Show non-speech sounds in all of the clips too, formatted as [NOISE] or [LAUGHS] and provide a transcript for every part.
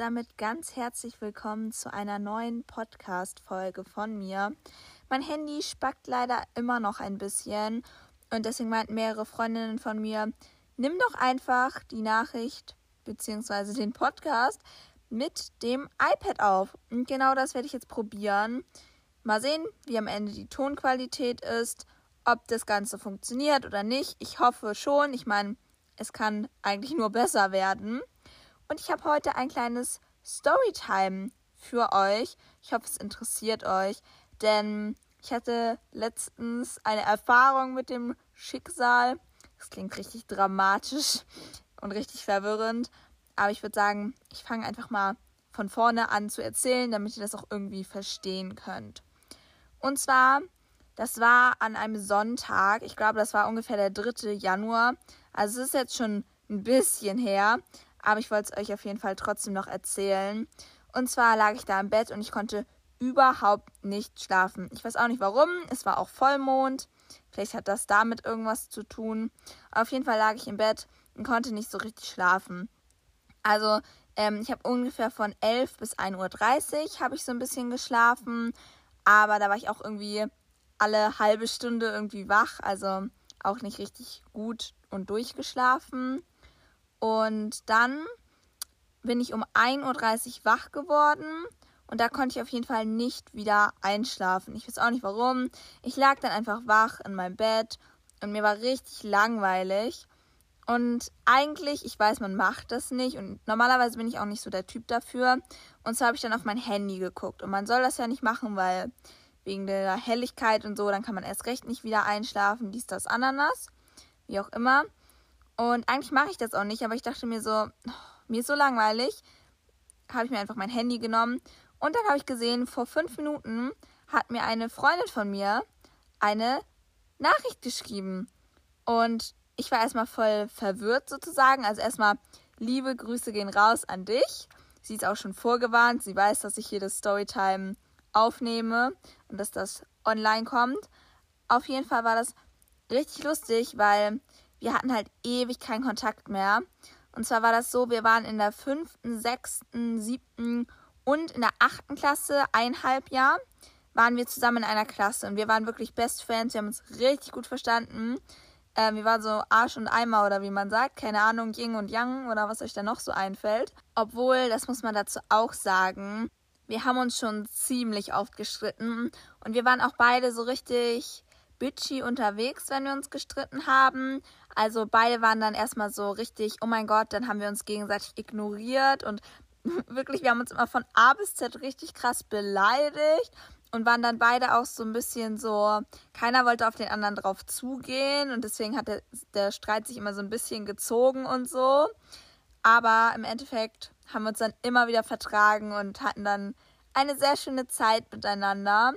damit ganz herzlich willkommen zu einer neuen Podcast-Folge von mir. Mein Handy spackt leider immer noch ein bisschen und deswegen meinten mehrere Freundinnen von mir, nimm doch einfach die Nachricht bzw. den Podcast mit dem iPad auf. Und genau das werde ich jetzt probieren. Mal sehen, wie am Ende die Tonqualität ist, ob das Ganze funktioniert oder nicht. Ich hoffe schon. Ich meine, es kann eigentlich nur besser werden. Und ich habe heute ein kleines Storytime für euch. Ich hoffe, es interessiert euch, denn ich hatte letztens eine Erfahrung mit dem Schicksal. Das klingt richtig dramatisch [LAUGHS] und richtig verwirrend. Aber ich würde sagen, ich fange einfach mal von vorne an zu erzählen, damit ihr das auch irgendwie verstehen könnt. Und zwar, das war an einem Sonntag. Ich glaube, das war ungefähr der 3. Januar. Also es ist jetzt schon ein bisschen her aber ich wollte es euch auf jeden Fall trotzdem noch erzählen. Und zwar lag ich da im Bett und ich konnte überhaupt nicht schlafen. Ich weiß auch nicht warum. Es war auch Vollmond. Vielleicht hat das damit irgendwas zu tun. Auf jeden Fall lag ich im Bett und konnte nicht so richtig schlafen. Also ähm, ich habe ungefähr von 11 bis 1.30 Uhr habe ich so ein bisschen geschlafen. Aber da war ich auch irgendwie alle halbe Stunde irgendwie wach. Also auch nicht richtig gut und durchgeschlafen. Und dann bin ich um 1.30 Uhr wach geworden und da konnte ich auf jeden Fall nicht wieder einschlafen. Ich weiß auch nicht warum. Ich lag dann einfach wach in meinem Bett und mir war richtig langweilig. Und eigentlich, ich weiß, man macht das nicht und normalerweise bin ich auch nicht so der Typ dafür. Und so habe ich dann auf mein Handy geguckt. Und man soll das ja nicht machen, weil wegen der Helligkeit und so, dann kann man erst recht nicht wieder einschlafen, dies, das, Ananas, wie auch immer. Und eigentlich mache ich das auch nicht, aber ich dachte mir so, mir ist so langweilig, habe ich mir einfach mein Handy genommen. Und dann habe ich gesehen, vor fünf Minuten hat mir eine Freundin von mir eine Nachricht geschrieben. Und ich war erstmal voll verwirrt sozusagen. Also erstmal liebe Grüße gehen raus an dich. Sie ist auch schon vorgewarnt. Sie weiß, dass ich hier das Storytime aufnehme und dass das online kommt. Auf jeden Fall war das richtig lustig, weil wir hatten halt ewig keinen Kontakt mehr. Und zwar war das so, wir waren in der fünften, sechsten, siebten und in der achten Klasse, eineinhalb Jahr, waren wir zusammen in einer Klasse. Und wir waren wirklich Best Friends, wir haben uns richtig gut verstanden. Ähm, wir waren so Arsch und Eimer oder wie man sagt, keine Ahnung, Ying und Yang oder was euch da noch so einfällt. Obwohl, das muss man dazu auch sagen, wir haben uns schon ziemlich oft gestritten und wir waren auch beide so richtig bitchy unterwegs, wenn wir uns gestritten haben. Also beide waren dann erstmal so richtig, oh mein Gott, dann haben wir uns gegenseitig ignoriert und [LAUGHS] wirklich, wir haben uns immer von A bis Z richtig krass beleidigt und waren dann beide auch so ein bisschen so, keiner wollte auf den anderen drauf zugehen und deswegen hat der, der Streit sich immer so ein bisschen gezogen und so. Aber im Endeffekt haben wir uns dann immer wieder vertragen und hatten dann eine sehr schöne Zeit miteinander.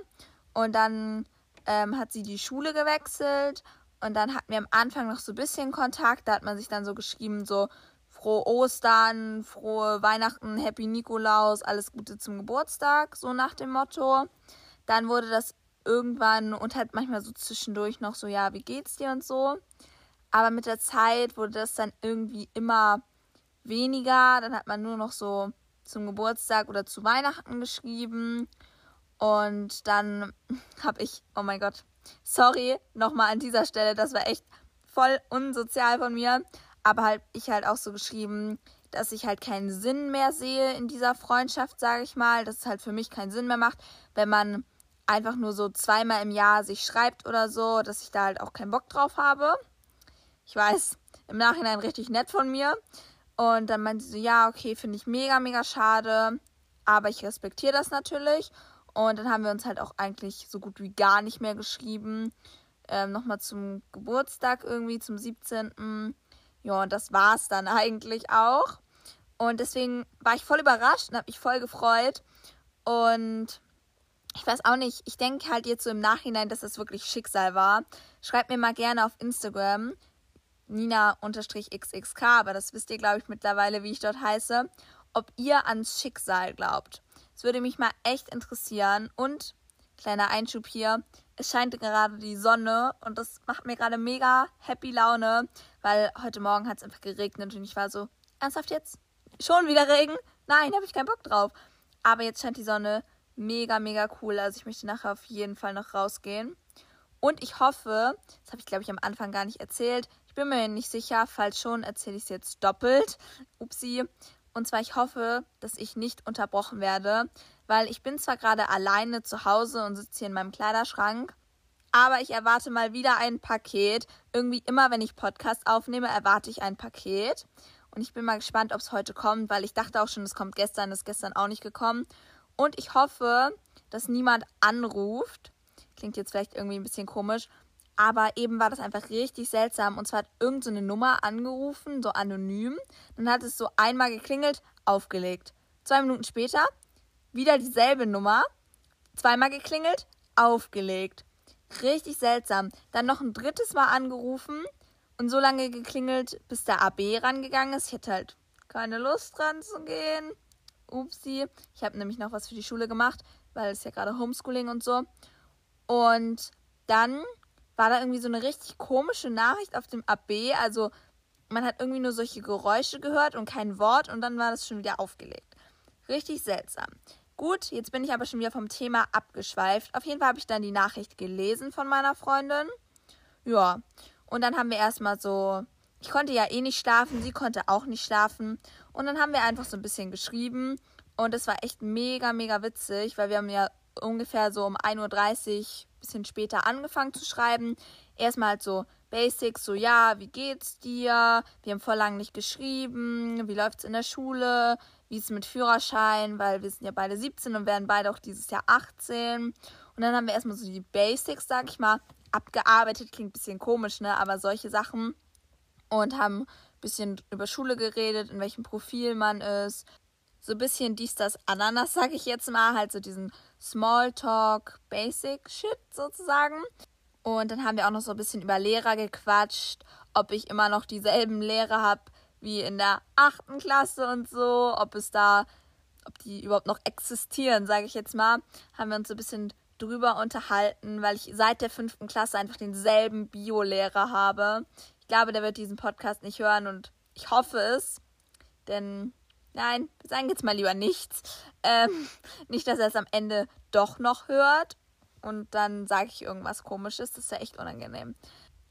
Und dann ähm, hat sie die Schule gewechselt und dann hatten wir am Anfang noch so ein bisschen Kontakt. Da hat man sich dann so geschrieben, so frohe Ostern, frohe Weihnachten, Happy Nikolaus, alles Gute zum Geburtstag, so nach dem Motto. Dann wurde das irgendwann und halt manchmal so zwischendurch noch so, ja, wie geht's dir und so. Aber mit der Zeit wurde das dann irgendwie immer weniger. Dann hat man nur noch so zum Geburtstag oder zu Weihnachten geschrieben. Und dann habe ich, oh mein Gott, sorry nochmal an dieser Stelle, das war echt voll unsozial von mir. Aber halt ich halt auch so geschrieben, dass ich halt keinen Sinn mehr sehe in dieser Freundschaft, sage ich mal. Dass es halt für mich keinen Sinn mehr macht, wenn man einfach nur so zweimal im Jahr sich schreibt oder so, dass ich da halt auch keinen Bock drauf habe. Ich weiß, im Nachhinein richtig nett von mir. Und dann meinte sie so, ja, okay, finde ich mega, mega schade. Aber ich respektiere das natürlich. Und dann haben wir uns halt auch eigentlich so gut wie gar nicht mehr geschrieben. Ähm, Nochmal zum Geburtstag irgendwie, zum 17. Ja, und das war es dann eigentlich auch. Und deswegen war ich voll überrascht und habe mich voll gefreut. Und ich weiß auch nicht, ich denke halt jetzt so im Nachhinein, dass das wirklich Schicksal war. Schreibt mir mal gerne auf Instagram, Nina-XXK, aber das wisst ihr, glaube ich, mittlerweile, wie ich dort heiße, ob ihr ans Schicksal glaubt. Es würde mich mal echt interessieren. Und, kleiner Einschub hier, es scheint gerade die Sonne und das macht mir gerade mega happy Laune, weil heute Morgen hat es einfach geregnet und ich war so, ernsthaft jetzt? Schon wieder Regen? nein, habe ich keinen Bock drauf. Aber jetzt scheint die Sonne mega, mega cool. Also ich möchte nachher auf jeden Fall noch rausgehen. Und ich hoffe, das habe ich glaube ich am Anfang gar nicht erzählt. Ich bin mir nicht sicher, falls schon, erzähle ich es jetzt doppelt. Upsi. Und zwar, ich hoffe, dass ich nicht unterbrochen werde, weil ich bin zwar gerade alleine zu Hause und sitze hier in meinem Kleiderschrank, aber ich erwarte mal wieder ein Paket. Irgendwie immer, wenn ich Podcast aufnehme, erwarte ich ein Paket. Und ich bin mal gespannt, ob es heute kommt, weil ich dachte auch schon, es kommt gestern, ist gestern auch nicht gekommen. Und ich hoffe, dass niemand anruft. Klingt jetzt vielleicht irgendwie ein bisschen komisch. Aber eben war das einfach richtig seltsam. Und zwar hat irgendeine so Nummer angerufen, so anonym. Dann hat es so einmal geklingelt, aufgelegt. Zwei Minuten später wieder dieselbe Nummer, zweimal geklingelt, aufgelegt. Richtig seltsam. Dann noch ein drittes Mal angerufen und so lange geklingelt, bis der AB rangegangen ist. Ich hätte halt keine Lust dran zu gehen. Upsi. Ich habe nämlich noch was für die Schule gemacht, weil es ja gerade Homeschooling und so. Und dann war da irgendwie so eine richtig komische Nachricht auf dem AB. Also man hat irgendwie nur solche Geräusche gehört und kein Wort und dann war das schon wieder aufgelegt. Richtig seltsam. Gut, jetzt bin ich aber schon wieder vom Thema abgeschweift. Auf jeden Fall habe ich dann die Nachricht gelesen von meiner Freundin. Ja, und dann haben wir erstmal so, ich konnte ja eh nicht schlafen, sie konnte auch nicht schlafen. Und dann haben wir einfach so ein bisschen geschrieben. Und es war echt mega, mega witzig, weil wir haben ja ungefähr so um 1.30 Uhr, bisschen später angefangen zu schreiben. Erstmal so Basics, so ja, wie geht's dir? Wir haben vor lang nicht geschrieben. Wie läuft's in der Schule? Wie ist es mit Führerschein? Weil wir sind ja beide 17 und werden beide auch dieses Jahr 18. Und dann haben wir erstmal so die Basics, sag ich mal, abgearbeitet. Klingt ein bisschen komisch, ne? Aber solche Sachen. Und haben ein bisschen über Schule geredet, in welchem Profil man ist. So ein bisschen dies, das, Ananas, sag ich jetzt mal. Halt so diesen Smalltalk, Basic Shit sozusagen. Und dann haben wir auch noch so ein bisschen über Lehrer gequatscht, ob ich immer noch dieselben Lehrer habe wie in der achten Klasse und so, ob es da, ob die überhaupt noch existieren, sage ich jetzt mal, haben wir uns so ein bisschen drüber unterhalten, weil ich seit der fünften Klasse einfach denselben Bio-Lehrer habe. Ich glaube, der wird diesen Podcast nicht hören und ich hoffe es, denn nein, sagen jetzt mal lieber nichts. Ähm, nicht, dass er es am Ende doch noch hört und dann sage ich irgendwas Komisches. Das ist ja echt unangenehm.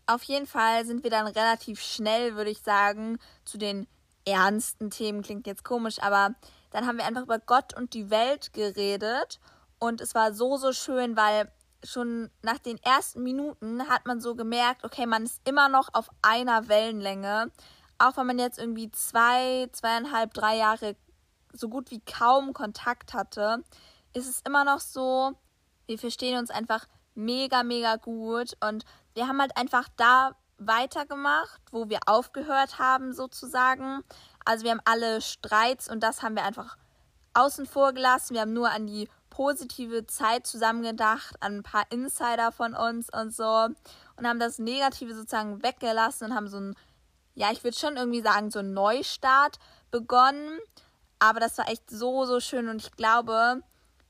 Auf jeden Fall sind wir dann relativ schnell, würde ich sagen, zu den ernsten Themen. Klingt jetzt komisch, aber dann haben wir einfach über Gott und die Welt geredet. Und es war so, so schön, weil schon nach den ersten Minuten hat man so gemerkt, okay, man ist immer noch auf einer Wellenlänge. Auch wenn man jetzt irgendwie zwei, zweieinhalb, drei Jahre so gut wie kaum Kontakt hatte, ist es immer noch so, wir verstehen uns einfach mega, mega gut und wir haben halt einfach da weitergemacht, wo wir aufgehört haben, sozusagen. Also wir haben alle Streits und das haben wir einfach außen vor gelassen. Wir haben nur an die positive Zeit zusammengedacht, an ein paar Insider von uns und so und haben das Negative sozusagen weggelassen und haben so ein, ja, ich würde schon irgendwie sagen, so ein Neustart begonnen. Aber das war echt so, so schön und ich glaube,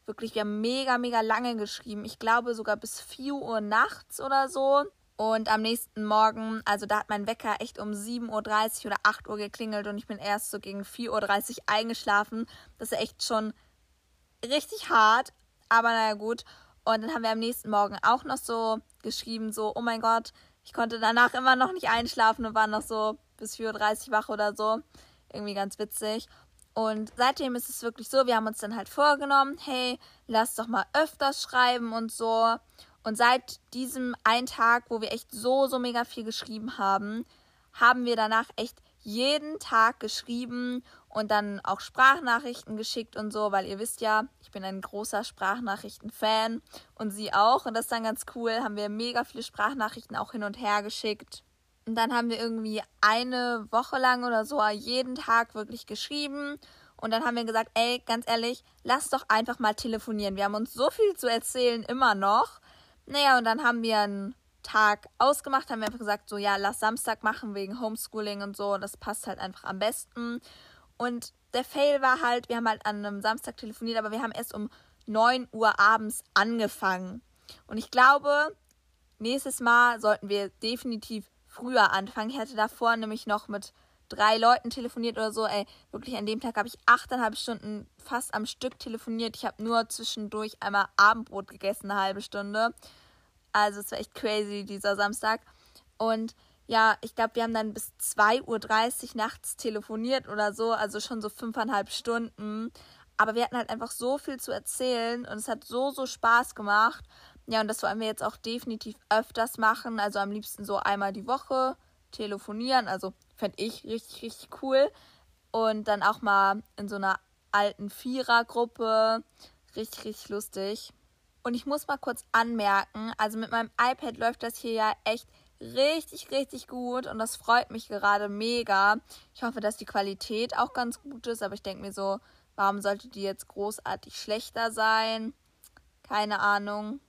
Wirklich, wir haben mega, mega lange geschrieben. Ich glaube sogar bis 4 Uhr nachts oder so. Und am nächsten Morgen, also da hat mein Wecker echt um 7.30 Uhr oder 8 Uhr geklingelt und ich bin erst so gegen 4.30 Uhr eingeschlafen. Das ist echt schon richtig hart, aber naja gut. Und dann haben wir am nächsten Morgen auch noch so geschrieben, so, oh mein Gott, ich konnte danach immer noch nicht einschlafen und war noch so bis 4.30 Uhr wach oder so. Irgendwie ganz witzig. Und seitdem ist es wirklich so, wir haben uns dann halt vorgenommen, hey, lass doch mal öfters schreiben und so. Und seit diesem einen Tag, wo wir echt so, so mega viel geschrieben haben, haben wir danach echt jeden Tag geschrieben und dann auch Sprachnachrichten geschickt und so, weil ihr wisst ja, ich bin ein großer Sprachnachrichten-Fan und sie auch. Und das ist dann ganz cool, haben wir mega viele Sprachnachrichten auch hin und her geschickt. Und dann haben wir irgendwie eine Woche lang oder so jeden Tag wirklich geschrieben. Und dann haben wir gesagt, ey, ganz ehrlich, lass doch einfach mal telefonieren. Wir haben uns so viel zu erzählen, immer noch. Naja, und dann haben wir einen Tag ausgemacht, haben wir einfach gesagt, so, ja, lass Samstag machen wegen Homeschooling und so. Das passt halt einfach am besten. Und der Fail war halt, wir haben halt an einem Samstag telefoniert, aber wir haben erst um 9 Uhr abends angefangen. Und ich glaube, nächstes Mal sollten wir definitiv früher anfangen. Ich hatte davor nämlich noch mit drei Leuten telefoniert oder so. Ey, wirklich an dem Tag habe ich achteinhalb Stunden fast am Stück telefoniert. Ich habe nur zwischendurch einmal Abendbrot gegessen, eine halbe Stunde. Also es war echt crazy dieser Samstag. Und ja, ich glaube, wir haben dann bis 2.30 Uhr nachts telefoniert oder so, also schon so fünfeinhalb Stunden. Aber wir hatten halt einfach so viel zu erzählen und es hat so, so Spaß gemacht. Ja, und das wollen wir jetzt auch definitiv öfters machen. Also am liebsten so einmal die Woche telefonieren. Also fände ich richtig, richtig cool. Und dann auch mal in so einer alten Vierergruppe. Richtig, richtig lustig. Und ich muss mal kurz anmerken, also mit meinem iPad läuft das hier ja echt richtig, richtig gut und das freut mich gerade mega. Ich hoffe, dass die Qualität auch ganz gut ist, aber ich denke mir so, warum sollte die jetzt großartig schlechter sein? Keine Ahnung.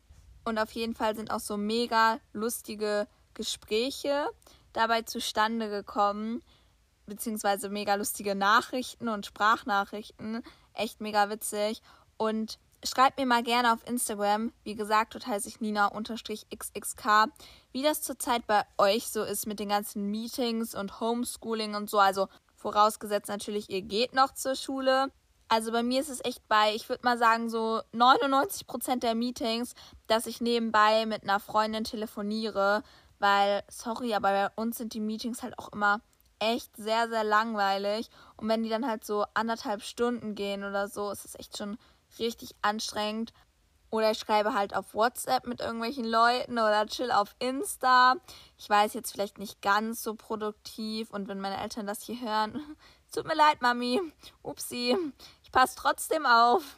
Und auf jeden Fall sind auch so mega lustige Gespräche dabei zustande gekommen, beziehungsweise mega lustige Nachrichten und Sprachnachrichten. Echt mega witzig. Und schreibt mir mal gerne auf Instagram, wie gesagt, dort heiße ich Nina-XXK, wie das zurzeit bei euch so ist mit den ganzen Meetings und Homeschooling und so. Also vorausgesetzt natürlich, ihr geht noch zur Schule. Also bei mir ist es echt bei, ich würde mal sagen, so 99% der Meetings, dass ich nebenbei mit einer Freundin telefoniere, weil, sorry, aber bei uns sind die Meetings halt auch immer echt sehr, sehr langweilig. Und wenn die dann halt so anderthalb Stunden gehen oder so, ist es echt schon richtig anstrengend. Oder ich schreibe halt auf WhatsApp mit irgendwelchen Leuten oder chill auf Insta. Ich weiß jetzt vielleicht nicht ganz so produktiv und wenn meine Eltern das hier hören, [LAUGHS] tut mir leid, Mami. Upsi. Ich passe trotzdem auf.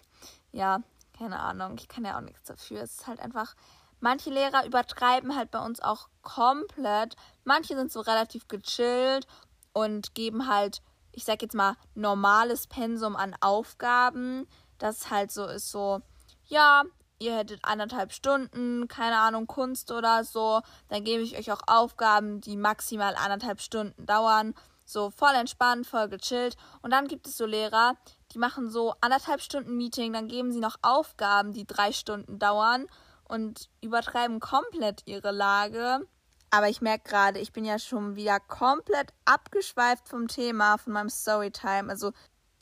Ja, keine Ahnung. Ich kann ja auch nichts dafür. Es ist halt einfach. Manche Lehrer übertreiben halt bei uns auch komplett. Manche sind so relativ gechillt und geben halt, ich sag jetzt mal, normales Pensum an Aufgaben das halt so ist, so, ja, ihr hättet anderthalb Stunden, keine Ahnung, Kunst oder so, dann gebe ich euch auch Aufgaben, die maximal anderthalb Stunden dauern. So voll entspannt, voll gechillt. Und dann gibt es so Lehrer, die machen so anderthalb Stunden Meeting, dann geben sie noch Aufgaben, die drei Stunden dauern und übertreiben komplett ihre Lage. Aber ich merke gerade, ich bin ja schon wieder komplett abgeschweift vom Thema, von meinem Storytime. Also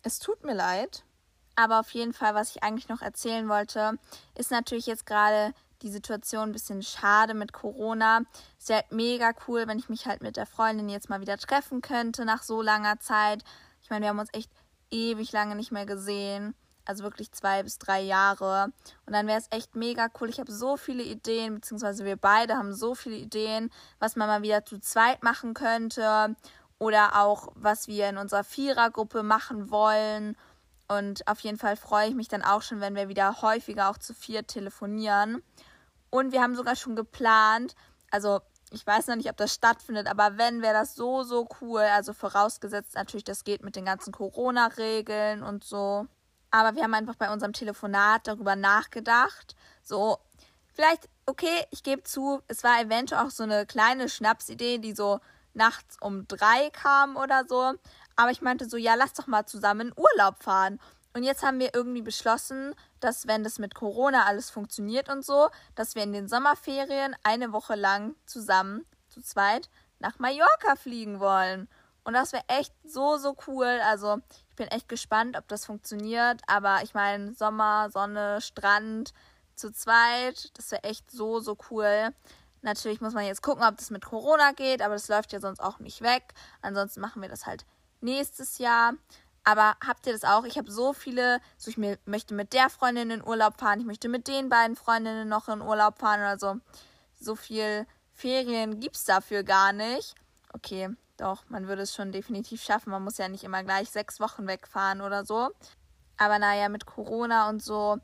es tut mir leid. Aber auf jeden Fall, was ich eigentlich noch erzählen wollte, ist natürlich jetzt gerade die Situation ein bisschen schade mit Corona. Es wäre halt mega cool, wenn ich mich halt mit der Freundin jetzt mal wieder treffen könnte nach so langer Zeit. Ich meine, wir haben uns echt ewig lange nicht mehr gesehen. Also wirklich zwei bis drei Jahre. Und dann wäre es echt mega cool. Ich habe so viele Ideen, beziehungsweise wir beide haben so viele Ideen, was man mal wieder zu zweit machen könnte. Oder auch, was wir in unserer Vierergruppe machen wollen und auf jeden Fall freue ich mich dann auch schon, wenn wir wieder häufiger auch zu vier telefonieren. Und wir haben sogar schon geplant, also ich weiß noch nicht, ob das stattfindet, aber wenn, wäre das so, so cool. Also vorausgesetzt natürlich, das geht mit den ganzen Corona-Regeln und so. Aber wir haben einfach bei unserem Telefonat darüber nachgedacht. So, vielleicht, okay, ich gebe zu, es war eventuell auch so eine kleine Schnapsidee, die so nachts um drei kam oder so. Aber ich meinte so, ja, lass doch mal zusammen in Urlaub fahren. Und jetzt haben wir irgendwie beschlossen, dass wenn das mit Corona alles funktioniert und so, dass wir in den Sommerferien eine Woche lang zusammen, zu zweit, nach Mallorca fliegen wollen. Und das wäre echt so, so cool. Also ich bin echt gespannt, ob das funktioniert. Aber ich meine, Sommer, Sonne, Strand, zu zweit, das wäre echt so, so cool. Natürlich muss man jetzt gucken, ob das mit Corona geht, aber das läuft ja sonst auch nicht weg. Ansonsten machen wir das halt nächstes Jahr. Aber habt ihr das auch? Ich habe so viele, so ich möchte mit der Freundin in Urlaub fahren, ich möchte mit den beiden Freundinnen noch in Urlaub fahren oder so. So viel Ferien gibt es dafür gar nicht. Okay, doch, man würde es schon definitiv schaffen. Man muss ja nicht immer gleich sechs Wochen wegfahren oder so. Aber naja, mit Corona und so,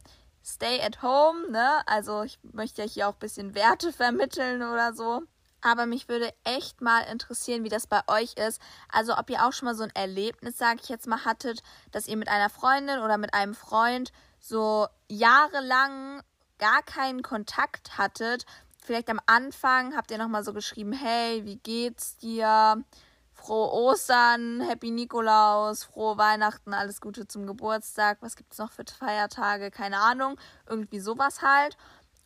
stay at home, ne? Also ich möchte ja hier auch ein bisschen Werte [LAUGHS] vermitteln oder so. Aber mich würde echt mal interessieren, wie das bei euch ist. Also ob ihr auch schon mal so ein Erlebnis, sage ich jetzt mal, hattet, dass ihr mit einer Freundin oder mit einem Freund so jahrelang gar keinen Kontakt hattet. Vielleicht am Anfang habt ihr nochmal so geschrieben, hey, wie geht's dir? Frohe Ostern, Happy Nikolaus, frohe Weihnachten, alles Gute zum Geburtstag. Was gibt's noch für Feiertage? Keine Ahnung. Irgendwie sowas halt.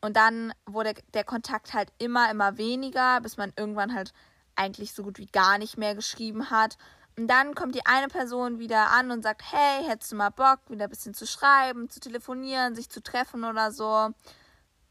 Und dann wurde der Kontakt halt immer, immer weniger, bis man irgendwann halt eigentlich so gut wie gar nicht mehr geschrieben hat. Und dann kommt die eine Person wieder an und sagt, hey, hättest du mal Bock, wieder ein bisschen zu schreiben, zu telefonieren, sich zu treffen oder so.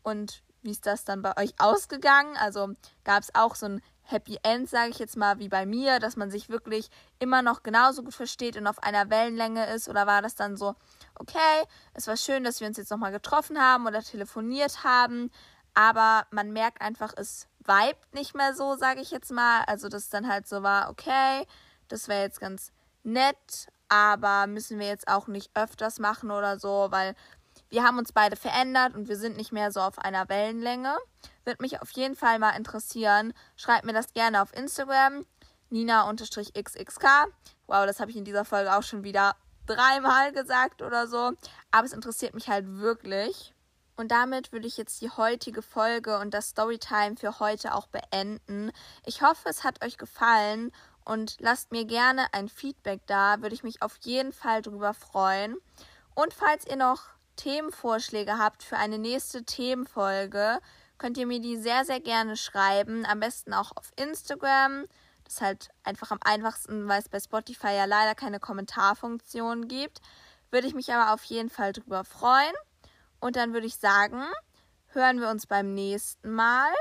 Und wie ist das dann bei euch ausgegangen? Also gab es auch so ein Happy End, sage ich jetzt mal, wie bei mir, dass man sich wirklich immer noch genauso gut versteht und auf einer Wellenlänge ist? Oder war das dann so, okay, es war schön, dass wir uns jetzt nochmal getroffen haben oder telefoniert haben, aber man merkt einfach, es vibet nicht mehr so, sage ich jetzt mal. Also, dass dann halt so war, okay, das wäre jetzt ganz nett, aber müssen wir jetzt auch nicht öfters machen oder so, weil wir haben uns beide verändert und wir sind nicht mehr so auf einer Wellenlänge. Wird mich auf jeden Fall mal interessieren. Schreibt mir das gerne auf Instagram. Nina-xxk. Wow, das habe ich in dieser Folge auch schon wieder dreimal gesagt oder so. Aber es interessiert mich halt wirklich. Und damit würde ich jetzt die heutige Folge und das Storytime für heute auch beenden. Ich hoffe, es hat euch gefallen und lasst mir gerne ein Feedback da, würde ich mich auf jeden Fall drüber freuen. Und falls ihr noch Themenvorschläge habt für eine nächste Themenfolge, könnt ihr mir die sehr, sehr gerne schreiben. Am besten auch auf Instagram. Das ist halt einfach am einfachsten, weil es bei Spotify ja leider keine Kommentarfunktion gibt. Würde ich mich aber auf jeden Fall drüber freuen. Und dann würde ich sagen, hören wir uns beim nächsten Mal.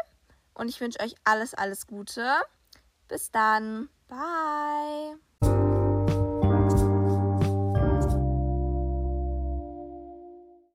Und ich wünsche euch alles, alles Gute. Bis dann. Bye.